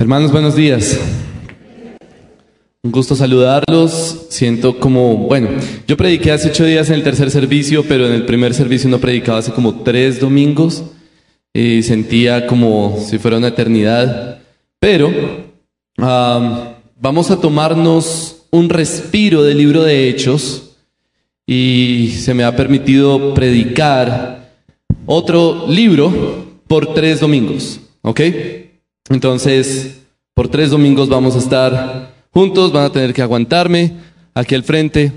Hermanos, buenos días. Un gusto saludarlos. Siento como, bueno, yo prediqué hace ocho días en el tercer servicio, pero en el primer servicio no predicaba hace como tres domingos y sentía como si fuera una eternidad. Pero vamos a tomarnos un respiro del libro de Hechos y se me ha permitido predicar otro libro por tres domingos, ¿ok? Entonces, por tres domingos vamos a estar juntos, van a tener que aguantarme aquí al frente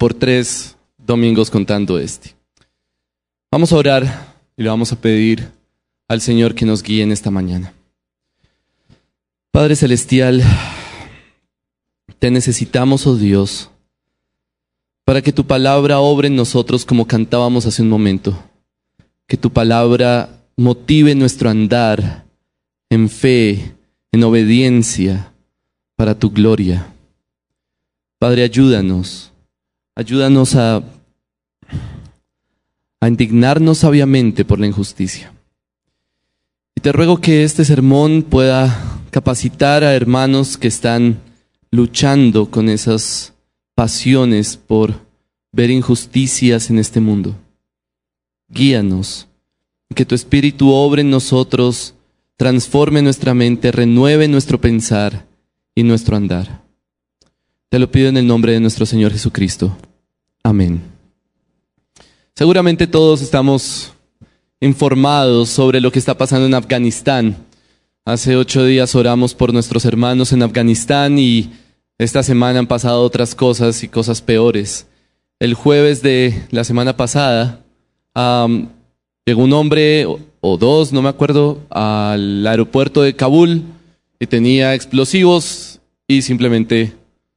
por tres domingos contando este. Vamos a orar y le vamos a pedir al Señor que nos guíe en esta mañana. Padre Celestial, te necesitamos, oh Dios, para que tu palabra obre en nosotros como cantábamos hace un momento, que tu palabra motive nuestro andar en fe, en obediencia, para tu gloria. Padre, ayúdanos, ayúdanos a, a indignarnos sabiamente por la injusticia. Y te ruego que este sermón pueda capacitar a hermanos que están luchando con esas pasiones por ver injusticias en este mundo. Guíanos, que tu Espíritu obre en nosotros transforme nuestra mente, renueve nuestro pensar y nuestro andar. Te lo pido en el nombre de nuestro Señor Jesucristo. Amén. Seguramente todos estamos informados sobre lo que está pasando en Afganistán. Hace ocho días oramos por nuestros hermanos en Afganistán y esta semana han pasado otras cosas y cosas peores. El jueves de la semana pasada llegó un hombre o dos, no me acuerdo, al aeropuerto de Kabul y tenía explosivos y simplemente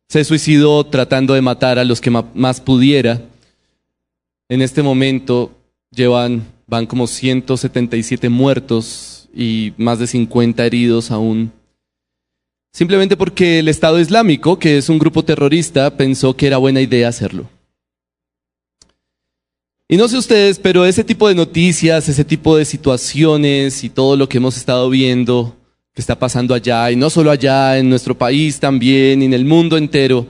se suicidó tratando de matar a los que más pudiera. En este momento llevan, van como 177 muertos y más de 50 heridos aún. Simplemente porque el Estado Islámico, que es un grupo terrorista, pensó que era buena idea hacerlo. Y no sé ustedes, pero ese tipo de noticias, ese tipo de situaciones y todo lo que hemos estado viendo que está pasando allá, y no solo allá, en nuestro país también, y en el mundo entero,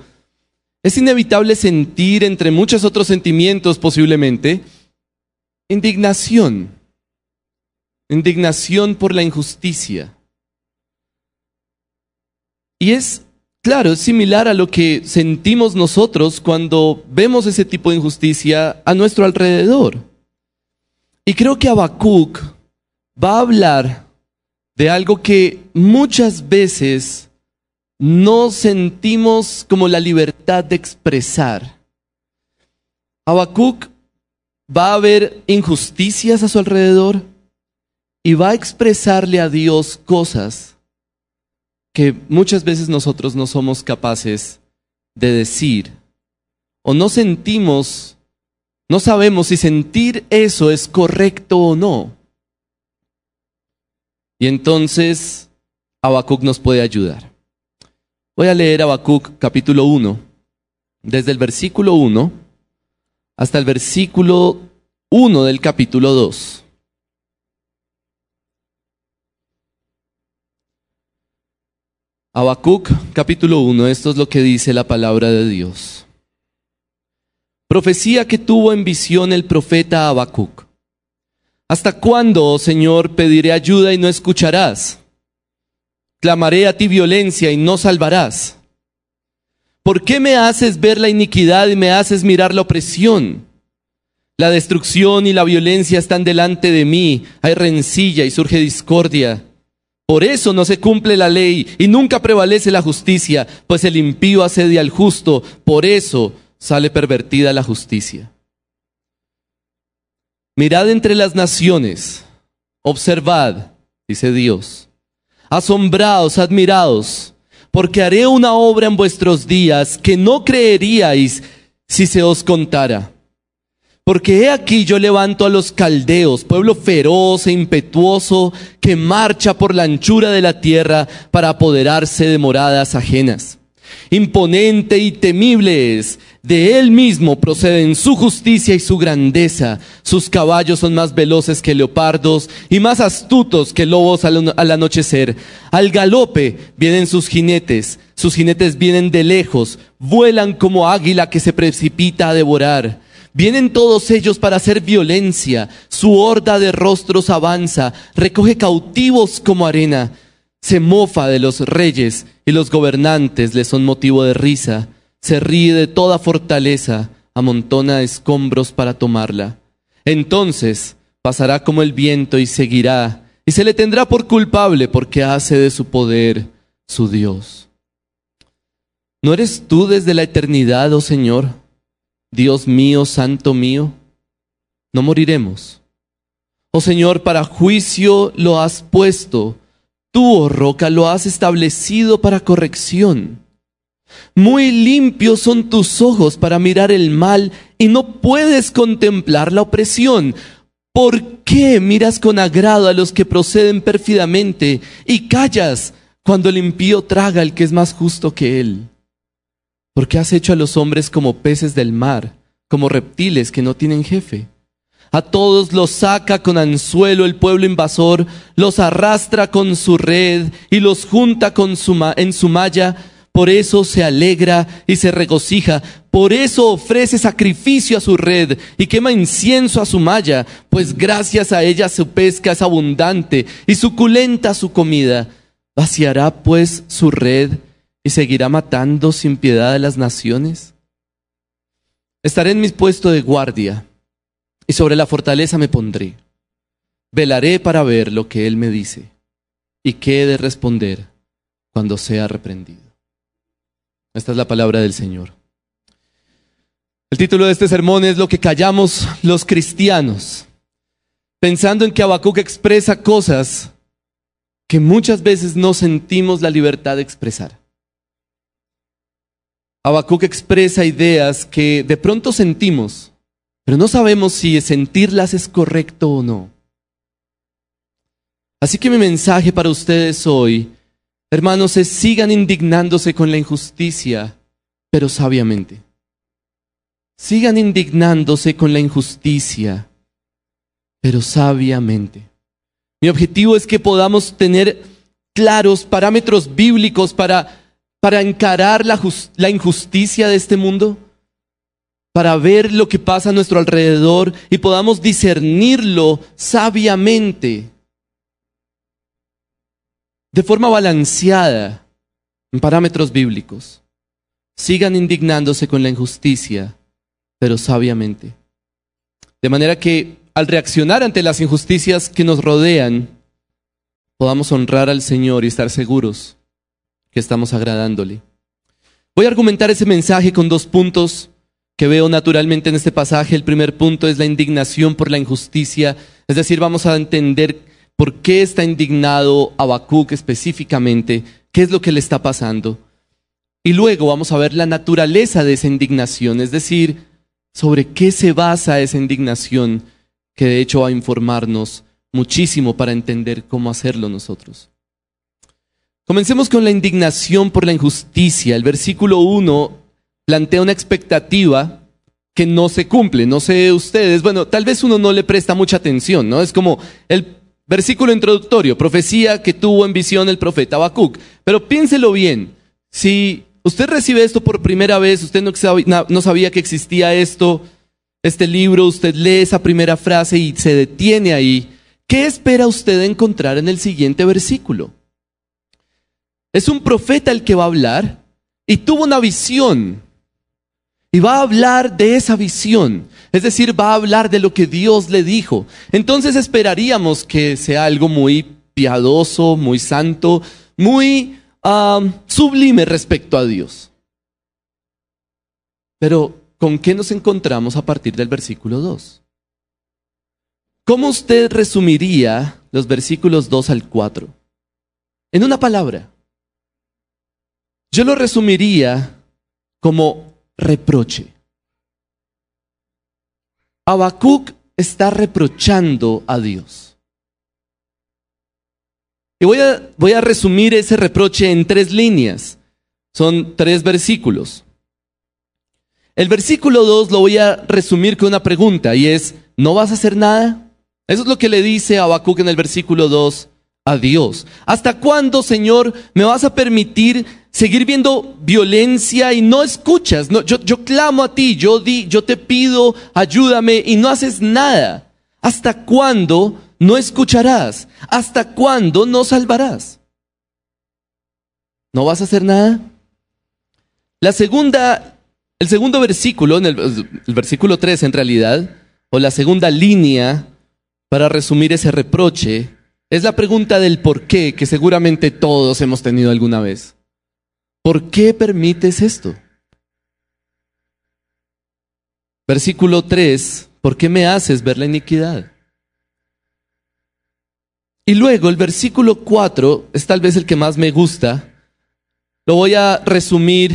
es inevitable sentir, entre muchos otros sentimientos posiblemente, indignación. Indignación por la injusticia. Y es Claro, es similar a lo que sentimos nosotros cuando vemos ese tipo de injusticia a nuestro alrededor. Y creo que Habacuc va a hablar de algo que muchas veces no sentimos como la libertad de expresar. Habacuc va a ver injusticias a su alrededor y va a expresarle a Dios cosas que muchas veces nosotros no somos capaces de decir o no sentimos, no sabemos si sentir eso es correcto o no. Y entonces Habacuc nos puede ayudar. Voy a leer Habacuc capítulo 1, desde el versículo 1 hasta el versículo 1 del capítulo 2. Habacuc capítulo 1, esto es lo que dice la palabra de Dios. Profecía que tuvo en visión el profeta Habacuc. ¿Hasta cuándo, oh Señor, pediré ayuda y no escucharás? Clamaré a ti violencia y no salvarás. ¿Por qué me haces ver la iniquidad y me haces mirar la opresión? La destrucción y la violencia están delante de mí, hay rencilla y surge discordia. Por eso no se cumple la ley y nunca prevalece la justicia, pues el impío asedia al justo, por eso sale pervertida la justicia. Mirad entre las naciones, observad, dice Dios, asombraos, admiraos, porque haré una obra en vuestros días que no creeríais si se os contara. Porque he aquí yo levanto a los caldeos, pueblo feroz e impetuoso que marcha por la anchura de la tierra para apoderarse de moradas ajenas. Imponente y temible es, De él mismo proceden su justicia y su grandeza. Sus caballos son más veloces que leopardos y más astutos que lobos al, al, anochecer. Al galope vienen sus jinetes. Sus jinetes vienen de lejos. Vuelan como águila que se precipita a devorar. Vienen todos ellos para hacer violencia. Su horda de rostros avanza. Recoge cautivos como arena. Se mofa de los reyes y los gobernantes le son motivo de risa se ríe de toda fortaleza, amontona escombros para tomarla. Entonces pasará como el viento y seguirá, y se le tendrá por culpable porque hace de su poder su Dios. ¿No eres tú desde la eternidad, oh Señor, Dios mío, Santo mío? No moriremos. Oh Señor, para juicio lo has puesto, tú, oh roca, lo has establecido para corrección. Muy limpios son tus ojos para mirar el mal y no puedes contemplar la opresión. ¿Por qué miras con agrado a los que proceden pérfidamente y callas cuando el impío traga al que es más justo que él? Porque has hecho a los hombres como peces del mar, como reptiles que no tienen jefe. A todos los saca con anzuelo el pueblo invasor, los arrastra con su red y los junta con su en su malla por eso se alegra y se regocija, por eso ofrece sacrificio a su red y quema incienso a su malla, pues gracias a ella su pesca es abundante y suculenta su comida. ¿Vaciará pues su red y seguirá matando sin piedad a las naciones? Estaré en mi puesto de guardia y sobre la fortaleza me pondré. Velaré para ver lo que él me dice y qué he de responder cuando sea reprendido. Esta es la palabra del Señor. El título de este sermón es Lo que callamos los cristianos, pensando en que Habacuc expresa cosas que muchas veces no sentimos la libertad de expresar. Habacuc expresa ideas que de pronto sentimos, pero no sabemos si sentirlas es correcto o no. Así que mi mensaje para ustedes hoy Hermanos, se sigan indignándose con la injusticia, pero sabiamente. Sigan indignándose con la injusticia, pero sabiamente. Mi objetivo es que podamos tener claros parámetros bíblicos para, para encarar la, la injusticia de este mundo, para ver lo que pasa a nuestro alrededor y podamos discernirlo sabiamente de forma balanceada en parámetros bíblicos. Sigan indignándose con la injusticia, pero sabiamente. De manera que al reaccionar ante las injusticias que nos rodean, podamos honrar al Señor y estar seguros estamos agradándole. Voy a argumentar ese mensaje con dos puntos que veo naturalmente en este pasaje. El primer punto es la indignación por la injusticia, es decir, vamos a entender ¿Por qué está indignado Habacuc específicamente? ¿Qué es lo que le está pasando? Y luego vamos a ver la naturaleza de esa indignación, es decir, sobre qué se basa esa indignación, que de hecho va a informarnos muchísimo para entender cómo hacerlo nosotros. Comencemos con la indignación por la injusticia. El versículo 1 plantea una expectativa que no se cumple. No sé ustedes, bueno, tal vez uno no le presta mucha atención, ¿no? Es como el Versículo introductorio, profecía que tuvo en visión el profeta Habacuc. Pero piénselo bien, si usted recibe esto por primera vez, usted no sabía, no sabía que existía esto, este libro, usted lee esa primera frase y se detiene ahí, ¿qué espera usted encontrar en el siguiente versículo? Es un profeta el que va a hablar y tuvo una visión y va a hablar de esa visión, es decir, va a hablar de lo que Dios le dijo. Entonces esperaríamos que sea algo muy piadoso, muy santo, muy sublime respecto a Dios. Pero, ¿con qué nos encontramos a partir del versículo 2? ¿Cómo usted resumiría los versículos 2 al 4? En una palabra. Yo lo resumiría como reproche. Habacuc está reprochando a Dios. Y voy a, voy a resumir ese reproche en tres líneas. Son tres versículos. El versículo 2 lo voy a resumir con una pregunta y es, ¿no vas a hacer nada? Eso es lo que le dice Habacuc en el versículo 2 a Dios. ¿Hasta cuándo, Señor, me vas a permitir seguir viendo violencia y no escuchas? No, yo, yo clamo a ti, yo, te pido, ayúdame y no haces nada. ¿Hasta cuándo no escucharás? ¿Hasta cuándo no salvarás? ¿No vas a hacer nada? La segunda el segundo versículo, en el, versículo 3 en realidad, o la segunda línea para resumir ese reproche, es la pregunta del por qué que seguramente todos hemos tenido alguna vez. ¿Por qué permites esto? Versículo 3, ¿por qué me haces ver la iniquidad? Y luego el versículo 4 es tal vez el que más me gusta. Lo voy a resumir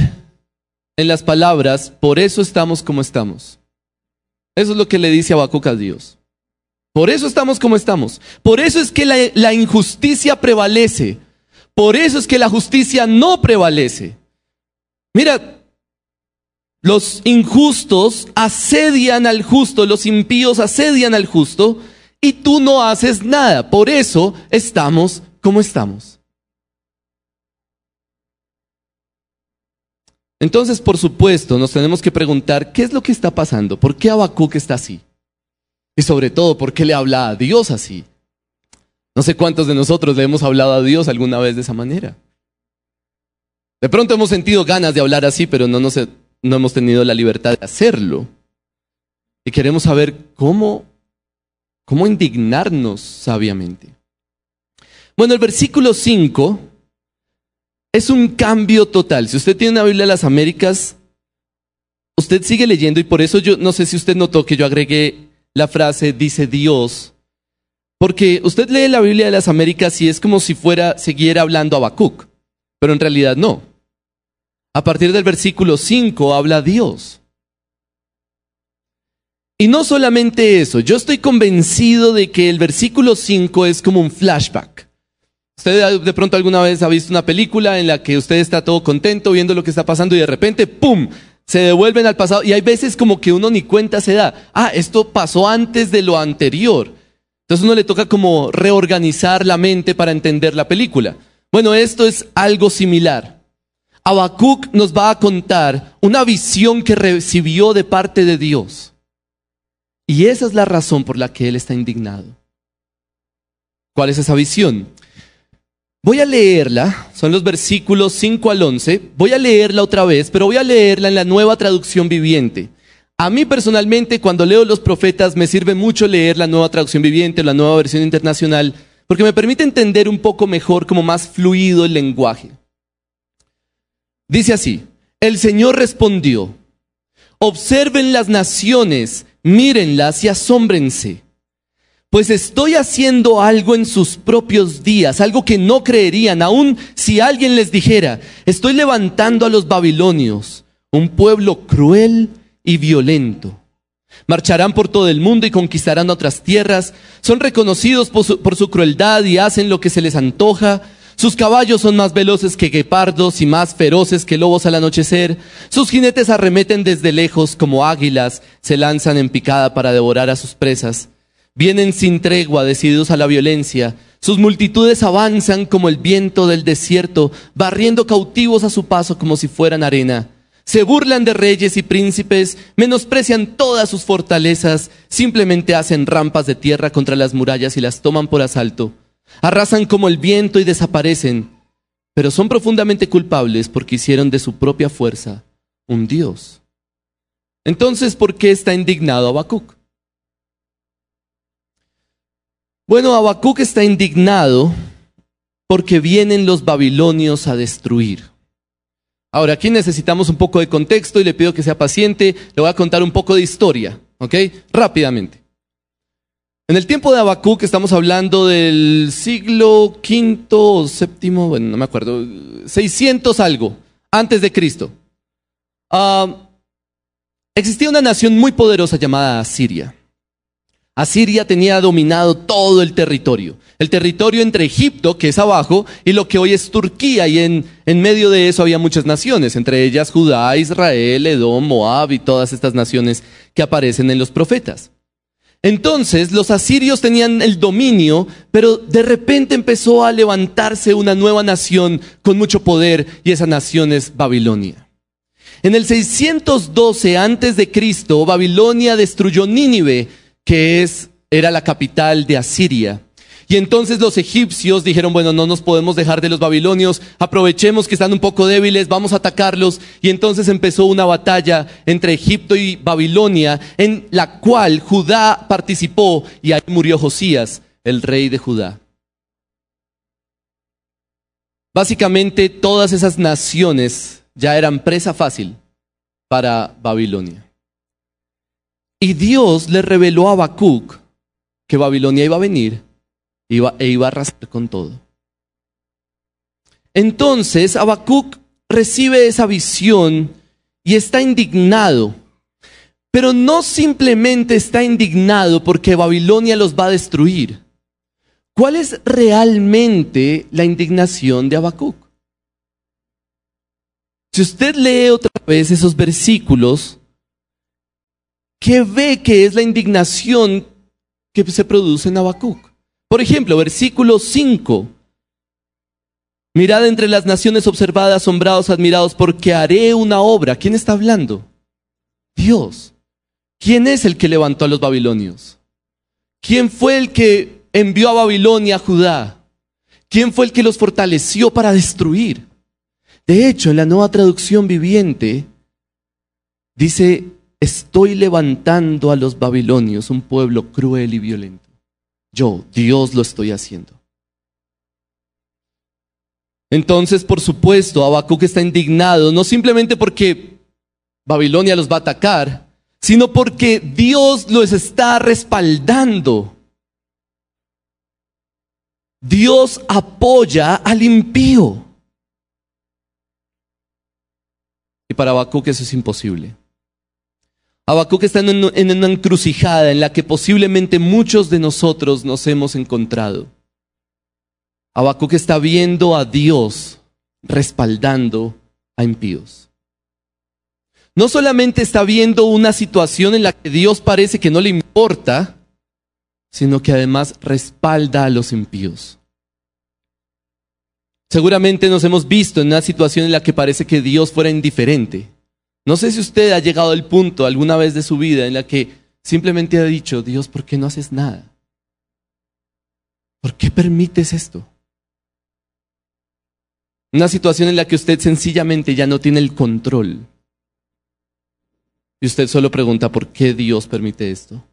en las palabras, por eso estamos como estamos. Eso es lo que le dice Habacuc a Dios. Por eso estamos como estamos. Por eso es que la, injusticia prevalece. Por eso es que la justicia no prevalece. Mira, los injustos asedian al justo, los impíos asedian al justo y tú no haces nada. Por eso estamos como estamos. Entonces, por supuesto, nos tenemos que preguntar qué es lo que está pasando, por qué Habacuc está así. Y sobre todo, ¿por qué le habla a Dios así? No sé cuántos de nosotros le hemos hablado a Dios alguna vez de esa manera. De pronto hemos sentido ganas de hablar así, pero no, no hemos tenido la libertad de hacerlo. Y queremos saber cómo, cómo indignarnos sabiamente. Bueno, el versículo 5 es un cambio total. Si usted tiene una Biblia de las Américas, usted sigue leyendo y por eso yo no sé si usted notó que yo agregué la frase dice Dios. Porque usted lee la Biblia de las Américas y es como si fuera, siguiera hablando a Habacuc, pero en realidad no. A partir del versículo 5 habla Dios. Y no solamente eso, yo estoy convencido de que el versículo 5 es como un flashback. Usted de pronto alguna vez ha visto una película en la que usted está todo contento viendo lo que está pasando y de repente, ¡pum! Se devuelven al pasado y hay veces como que uno ni cuenta se da. Ah, esto pasó antes de lo anterior. Entonces uno le toca como reorganizar la mente para entender la película. Bueno, esto es algo similar. Habacuc nos va a contar una visión que recibió de parte de Dios. Y esa es la razón por la que él está indignado. ¿Cuál es esa visión? Voy a leerla, son los versículos 5 al 11, voy a leerla otra vez, pero voy a leerla en la nueva traducción viviente. A mí personalmente cuando leo los profetas me sirve mucho leer la nueva traducción viviente, la nueva versión internacional, porque me permite entender un poco mejor, como más fluido el lenguaje. Dice así, el Señor respondió, observen las naciones, mírenlas y asómbrense pues estoy haciendo algo en sus propios días, algo que no creerían, aun si alguien les dijera, estoy levantando a los babilonios, un pueblo cruel y violento. Marcharán por todo el mundo y conquistarán otras tierras, son reconocidos por su, por su crueldad y hacen lo que se les antoja, sus caballos son más veloces que guepardos y más feroces que lobos al anochecer. Sus jinetes arremeten desde lejos como águilas, se lanzan en picada para devorar a sus presas. Vienen sin tregua, decididos a la violencia. Sus multitudes avanzan como el viento del desierto, barriendo cautivos a su paso como si fueran arena. Se burlan de reyes y príncipes, menosprecian todas sus fortalezas, simplemente hacen rampas de tierra contra las murallas y las toman por asalto. Arrasan como el viento y desaparecen, pero son profundamente culpables porque hicieron de su propia fuerza un Dios. Entonces, ¿por qué está indignado Habacuc? Bueno, Habacuc está indignado porque vienen los babilonios a destruir. Ahora, aquí necesitamos un poco de contexto y le pido que sea paciente. Le voy a contar un poco de historia, ¿ok? Rápidamente. En el tiempo de Habacuc estamos hablando del siglo V o séptimo, bueno, no me acuerdo, 600 algo, antes de Cristo. Ah, existía una nación muy poderosa llamada Siria. Asiria tenía dominado todo el territorio. El territorio entre Egipto, que es abajo, y lo que hoy es Turquía. Y en, en medio de eso había muchas naciones, entre ellas Judá, Israel, Edom, Moab y todas estas naciones que aparecen en los profetas. Entonces los asirios tenían el dominio, pero de repente empezó a levantarse una nueva nación con mucho poder y esa nación es Babilonia. En el 612 antes de Cristo, Babilonia destruyó Nínive que es, era la capital de Asiria. Y entonces los egipcios dijeron, bueno, no nos podemos dejar de los babilonios, aprovechemos que están un poco débiles, vamos a atacarlos. Y entonces empezó una batalla entre Egipto y Babilonia, en la cual Judá participó y ahí murió Josías, el rey de Judá. Básicamente todas esas naciones ya eran presa fácil para Babilonia. Y Dios le reveló a Habacuc que Babilonia iba a venir iba, e iba a arrasar con todo. Entonces Habacuc recibe esa visión y está indignado. Pero no simplemente está indignado porque Babilonia los va a destruir. ¿Cuál es realmente la indignación de Habacuc? Si usted lee otra vez esos versículos, ¿Qué ve que es la indignación que se produce en Habacuc. Por ejemplo, versículo 5. Mirad entre las naciones observadas, asombrados, admirados, porque haré una obra. ¿Quién está hablando? Dios. ¿Quién es el que levantó a los babilonios? ¿Quién fue el que envió a Babilonia a Judá? ¿Quién fue el que los fortaleció para destruir? De hecho, en la nueva traducción viviente dice, estoy levantando a los babilonios, un pueblo cruel y violento. Yo, Dios lo estoy haciendo. Entonces, por supuesto, Habacuc está indignado, no simplemente porque Babilonia los va a atacar, sino porque Dios los está respaldando. Dios apoya al impío. Y para Habacuc eso es imposible. Habacuc está en una encrucijada en la que posiblemente muchos de nosotros nos hemos encontrado. Habacuc está viendo a Dios respaldando a impíos. No solamente está viendo una situación en la que Dios parece que no le importa, sino que además respalda a los impíos. Seguramente nos hemos visto en una situación en la que parece que Dios fuera indiferente. No sé si usted ha llegado al punto alguna vez de su vida en la que simplemente ha dicho, Dios, ¿por qué no haces nada? ¿Por qué permites esto? Una situación en la que usted sencillamente ya no tiene el control. Y usted solo pregunta, ¿por qué Dios permite esto?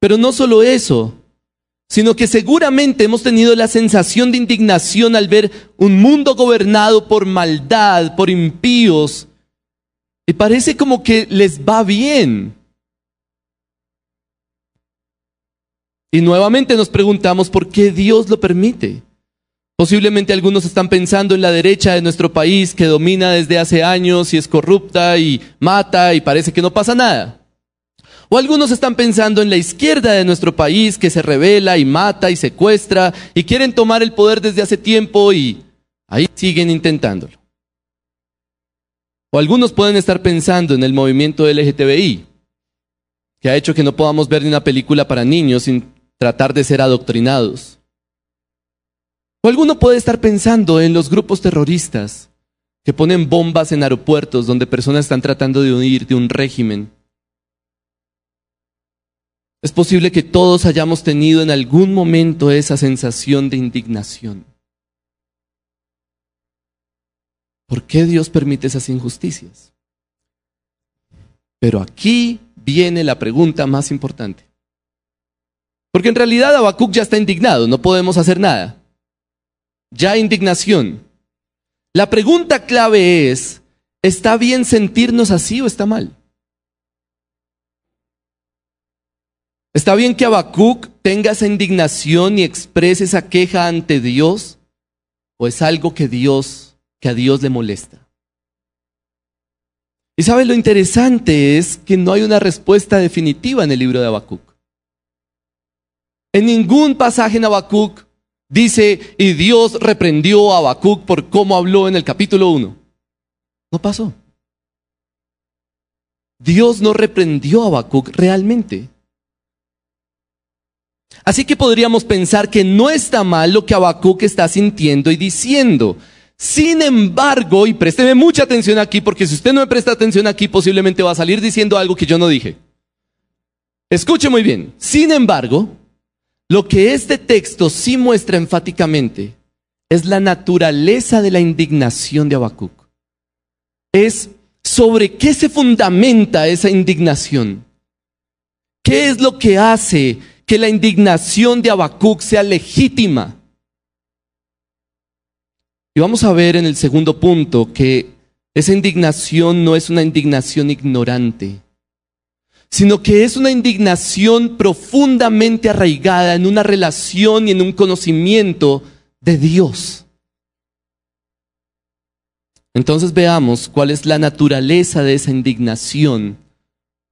Pero no solo eso, sino que seguramente hemos tenido la sensación de indignación al ver un mundo gobernado por maldad, por impíos, y parece como que les va bien. Y nuevamente nos preguntamos por qué Dios lo permite. Posiblemente algunos están pensando en la derecha de nuestro país que domina desde hace años y es corrupta y mata y parece que no pasa nada. O algunos están pensando en la izquierda de nuestro país que se revela y mata y secuestra y quieren tomar el poder desde hace tiempo y ahí siguen intentándolo. O algunos pueden estar pensando en el movimiento LGTBI, que ha hecho que no podamos ver ni una película para niños sin tratar de ser adoctrinados. O alguno puede estar pensando en los grupos terroristas que ponen bombas en aeropuertos donde personas están tratando de huir de un régimen. Es posible que todos hayamos tenido en algún momento esa sensación de indignación. ¿Por qué Dios permite esas injusticias? Pero aquí viene la pregunta más importante. Porque en realidad Habacuc ya está indignado, no podemos hacer nada. Ya indignación. La pregunta clave es, ¿está bien sentirnos así o está mal? ¿Está bien que Habacuc tenga esa indignación y exprese esa queja ante Dios? ¿O es algo que Dios que a Dios le molesta. Y sabe lo interesante es que no hay una respuesta definitiva en el libro de Habacuc. En ningún pasaje en Habacuc dice, y Dios reprendió a Habacuc por cómo habló en el capítulo 1. No pasó. Dios no reprendió a Habacuc realmente. Así que podríamos pensar que no está mal lo que Habacuc está sintiendo y diciendo. Sin embargo, y présteme mucha atención aquí, porque si usted no me presta atención aquí, posiblemente va a salir diciendo algo que yo no dije. Escuche muy bien. Sin embargo, lo que este texto sí muestra enfáticamente es la naturaleza de la indignación de Habacuc. Es sobre qué se fundamenta esa indignación. ¿Qué es lo que hace que la indignación de Habacuc sea legítima? Y vamos a ver en el segundo punto que esa indignación no es una indignación ignorante, sino que es una indignación profundamente arraigada en una relación y en un conocimiento de Dios. Entonces veamos cuál es la naturaleza de esa indignación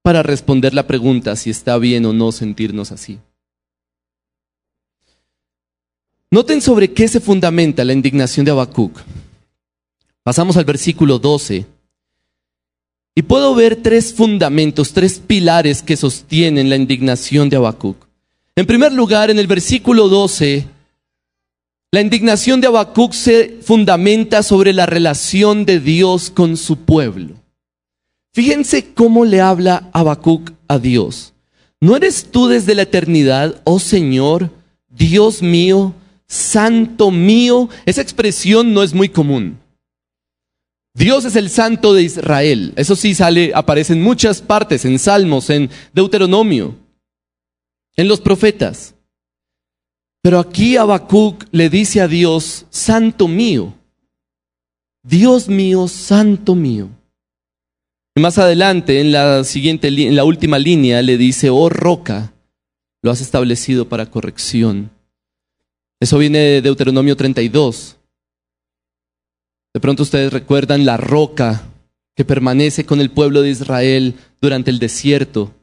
para responder la pregunta si está bien o no sentirnos así. Noten sobre qué se fundamenta la indignación de Habacuc. Pasamos al versículo 12. Y puedo ver tres fundamentos, tres pilares que sostienen la indignación de Habacuc. En primer lugar, en el versículo 12, la indignación de Habacuc se fundamenta sobre la relación de Dios con su pueblo. Fíjense cómo le habla Habacuc a Dios. ¿No eres tú desde la eternidad, oh Señor, Dios mío, santo mío? Esa expresión no es muy común. Dios es el santo de Israel. Eso sí sale, aparece en muchas partes, en Salmos, en Deuteronomio, en los profetas. Pero aquí Habacuc le dice a Dios, Santo mío, Dios mío, Santo mío. Y más adelante, en la siguiente, en la última línea, le dice, oh roca, lo has establecido para corrección. Eso viene de Deuteronomio 32. De pronto ustedes recuerdan la roca que permanece con el pueblo de Israel durante el desierto.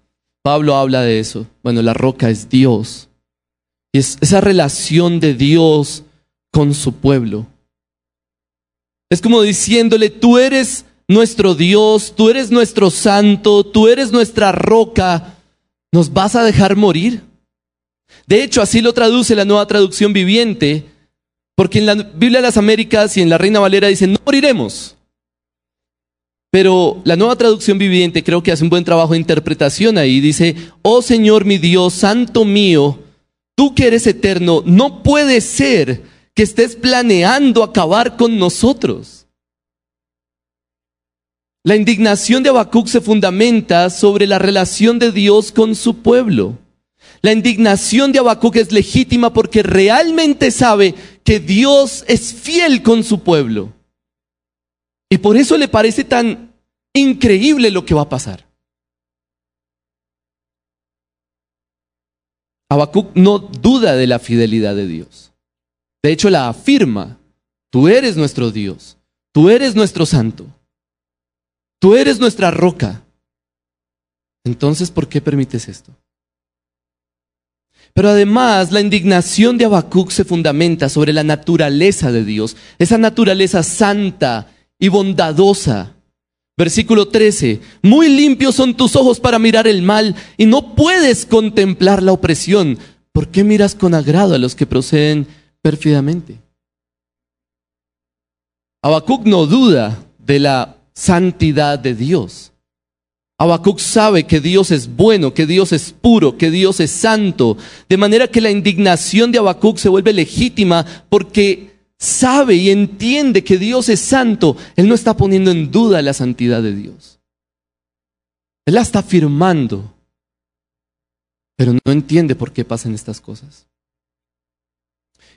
Pablo habla de eso. Bueno, la roca es Dios es esa relación de Dios con su pueblo. Es como diciéndole, tú eres nuestro Dios, tú eres nuestro santo, tú eres nuestra roca, ¿nos vas a dejar morir? De hecho, así lo traduce la nueva traducción viviente, porque en la Biblia de las Américas y en la Reina Valera dicen, no moriremos. Pero la nueva traducción viviente creo que hace un buen trabajo de interpretación ahí. Dice, oh Señor mi Dios, santo mío, Tú que eres eterno, no puede ser que estés planeando acabar con nosotros. La indignación de Habacuc se fundamenta sobre la relación de Dios con su pueblo. La indignación de Habacuc es legítima porque realmente sabe que Dios es fiel con su pueblo. Y por eso le parece tan increíble lo que va a pasar. Habacuc no duda de la fidelidad de Dios. De hecho, la afirma. Tú eres nuestro Dios. Tú eres nuestro santo. Tú eres nuestra roca. Entonces, ¿por qué permites esto? Pero además, la indignación de Habacuc se fundamenta sobre la naturaleza de Dios, esa naturaleza santa y bondadosa Versículo 13, muy limpios son tus ojos para mirar el mal y no puedes contemplar la opresión. ¿Por qué miras con agrado a los que proceden pérfidamente? Habacuc no duda de la santidad de Dios. Habacuc sabe que Dios es bueno, que Dios es puro, que Dios es santo, de manera que la indignación de Habacuc se vuelve legítima porque sabe y entiende que Dios es santo, Él no está poniendo en duda la santidad de Dios. Él la está afirmando, pero no entiende por qué pasan estas cosas.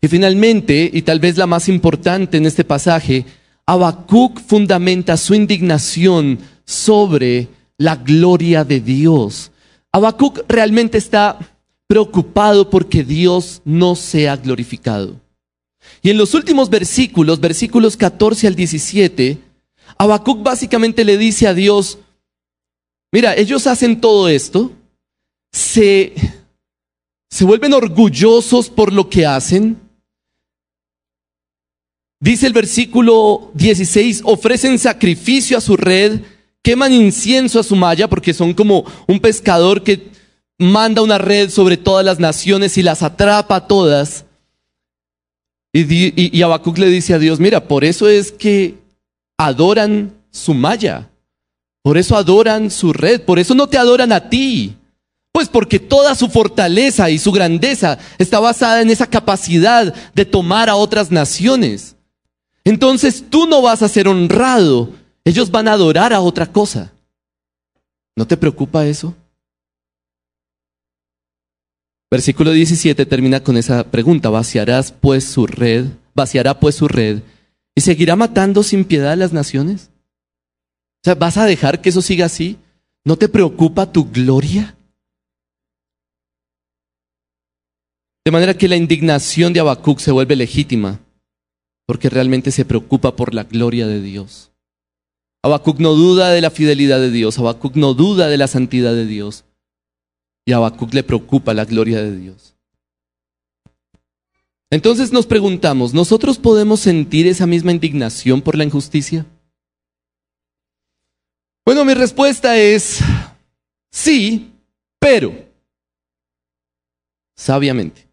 Y finalmente, y tal vez la más importante en este pasaje, Habacuc fundamenta su indignación sobre la gloria de Dios. Habacuc realmente está preocupado porque Dios no sea glorificado. Y en los últimos versículos, versículos 14 al 17, Habacuc básicamente le dice a Dios, mira, ellos hacen todo esto, se se vuelven orgullosos por lo que hacen. Dice el versículo 16, ofrecen sacrificio a su red, queman incienso a su malla, porque son como un pescador que manda una red sobre todas las naciones y las atrapa a todas. Y, y, le dice a Dios, mira, por eso es que adoran su malla, por eso adoran su red, por eso no te adoran a ti. Pues porque toda su fortaleza y su grandeza está basada en esa capacidad de tomar a otras naciones. Entonces tú no vas a ser honrado, ellos van a adorar a otra cosa. ¿No te preocupa eso? Versículo 17 termina con esa pregunta, vaciarás pues su red, vaciará pues su red y seguirá matando sin piedad a las naciones. O sea, ¿vas a dejar que eso siga así? ¿No te preocupa tu gloria? De manera que la indignación de Habacuc se vuelve legítima, porque realmente se preocupa por la gloria de Dios. Habacuc no duda de la fidelidad de Dios, Habacuc no duda de la santidad de Dios, y a Habacuc le preocupa la gloria de Dios. Entonces nos preguntamos, ¿nosotros podemos sentir esa misma indignación por la injusticia? Bueno, mi respuesta es sí, pero sabiamente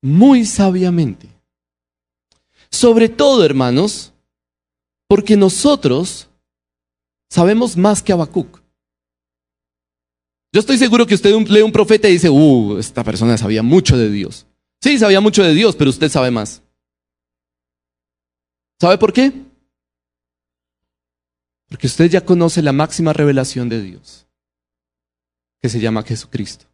muy sabiamente. Sobre todo, hermanos, porque nosotros sabemos más que Habacuc. Yo estoy seguro que usted lee un profeta y dice, uh, esta persona sabía mucho de Dios. Sí, sabía mucho de Dios, pero usted sabe más. ¿Sabe por qué? Porque usted ya conoce la máxima revelación de Dios, que se llama Jesucristo.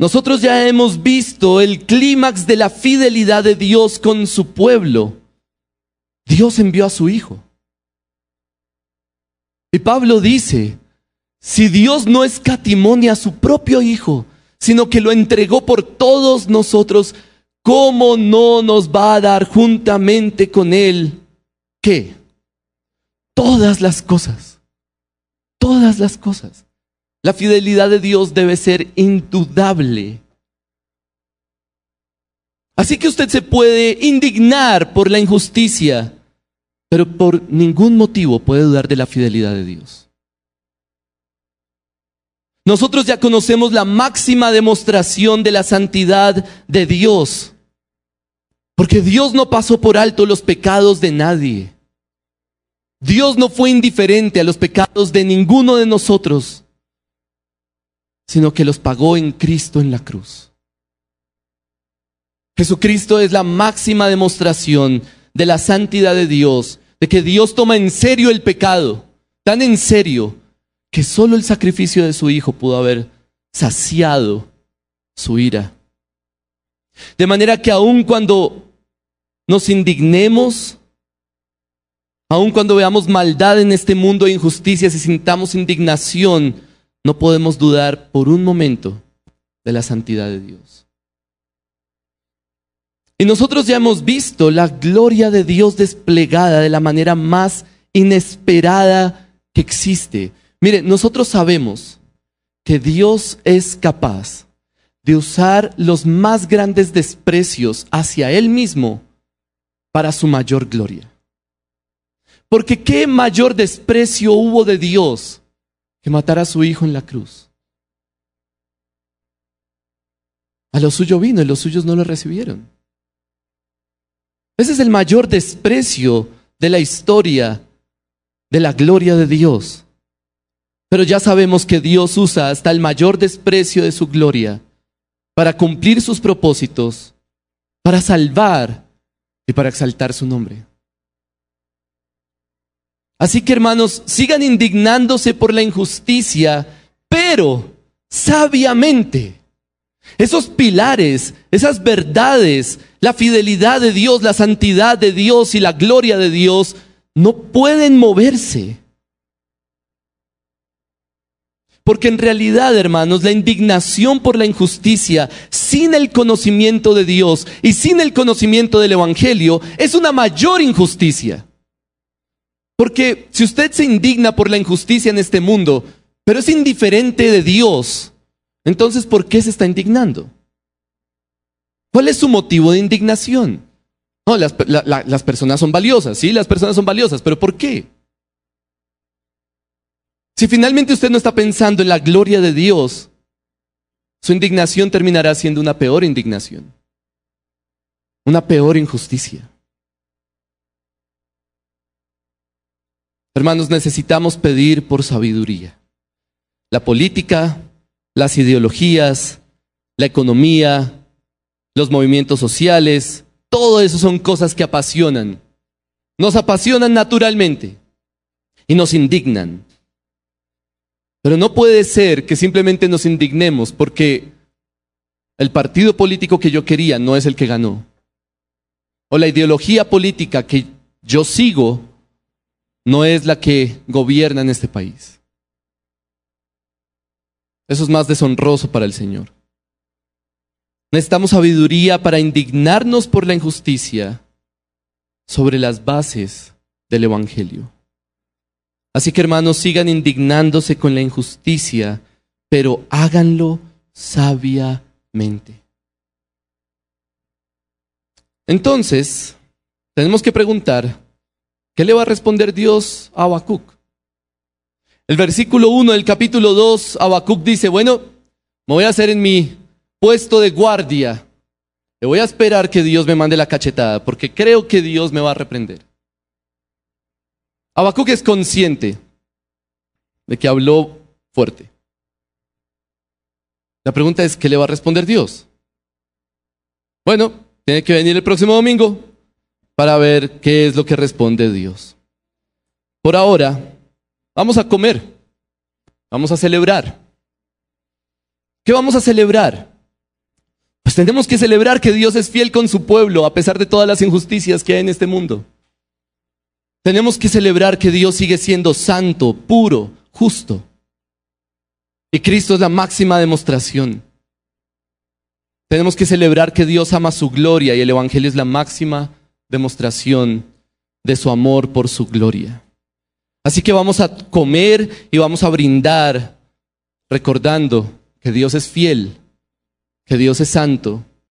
Nosotros ya hemos visto el clímax de la fidelidad de Dios con su pueblo. Dios envió a su Hijo. Y Pablo dice, si Dios no escatimonia a su propio Hijo, sino que lo entregó por todos nosotros, ¿cómo no nos va a dar juntamente con Él qué? Todas las cosas. Todas las cosas. La fidelidad de Dios debe ser indudable. Así que usted se puede indignar por la injusticia, pero por ningún motivo puede dudar de la fidelidad de Dios. Nosotros ya conocemos la máxima demostración de la santidad de Dios, porque Dios no pasó por alto los pecados de nadie. Dios no fue indiferente a los pecados de ninguno de nosotros sino que los pagó en Cristo en la cruz. Jesucristo es la máxima demostración de la santidad de Dios, de que Dios toma en serio el pecado, tan en serio que solo el sacrificio de su Hijo pudo haber saciado su ira. De manera que aun cuando nos indignemos, aun cuando veamos maldad en este mundo e injusticias y sintamos indignación, no podemos dudar por un momento de la santidad de Dios. Y nosotros ya hemos visto la gloria de Dios desplegada de la manera más inesperada que existe. Mire, nosotros sabemos que Dios es capaz de usar los más grandes desprecios hacia Él mismo para su mayor gloria. Porque qué mayor desprecio hubo de Dios que matara a su hijo en la cruz. A lo suyo vino y los suyos no lo recibieron. Ese es el mayor desprecio de la historia de la gloria de Dios. Pero ya sabemos que Dios usa hasta el mayor desprecio de su gloria para cumplir sus propósitos, para salvar y para exaltar su nombre. Así que hermanos, sigan indignándose por la injusticia, pero sabiamente. Esos pilares, esas verdades, la fidelidad de Dios, la santidad de Dios y la gloria de Dios no pueden moverse. Porque en realidad, hermanos, la indignación por la injusticia sin el conocimiento de Dios y sin el conocimiento del Evangelio es una mayor injusticia. Porque si usted se indigna por la injusticia en este mundo, pero es indiferente de Dios, entonces ¿por qué se está indignando? ¿Cuál es su motivo de indignación? No, las, las personas son valiosas, sí, las personas son valiosas, pero ¿por qué? Si finalmente usted no está pensando en la gloria de Dios, su indignación terminará siendo una peor indignación, una peor injusticia. Hermanos, necesitamos pedir por sabiduría. La política, las ideologías, la economía, los movimientos sociales, todo eso son cosas que apasionan. Nos apasionan naturalmente y nos indignan. Pero no puede ser que simplemente nos indignemos porque el partido político que yo quería no es el que ganó. O la ideología política que yo sigo no es la que gobierna en este país. Eso es más deshonroso para el Señor. Necesitamos sabiduría para indignarnos por la injusticia sobre las bases del Evangelio. Así que hermanos, sigan indignándose con la injusticia, pero háganlo sabiamente. Entonces, tenemos que preguntar, ¿qué le va a responder Dios a Habacuc? El versículo 1 del capítulo 2, Habacuc dice, bueno, me voy a hacer en mi puesto de guardia. Le voy a esperar que Dios me mande la cachetada, porque creo que Dios me va a reprender. Habacuc es consciente de que habló fuerte. La pregunta es, ¿qué le va a responder Dios? Bueno, tiene que venir el próximo domingo para ver qué es lo que responde Dios. Por ahora, vamos a comer, vamos a celebrar. ¿Qué vamos a celebrar? Pues tenemos que celebrar que Dios es fiel con su pueblo a pesar de todas las injusticias que hay en este mundo. Tenemos que celebrar que Dios sigue siendo santo, puro, justo. Y Cristo es la máxima demostración. Tenemos que celebrar que Dios ama su gloria y el Evangelio es la máxima demostración de su amor por su gloria. Así que vamos a comer y vamos a brindar recordando que Dios es fiel, que Dios es santo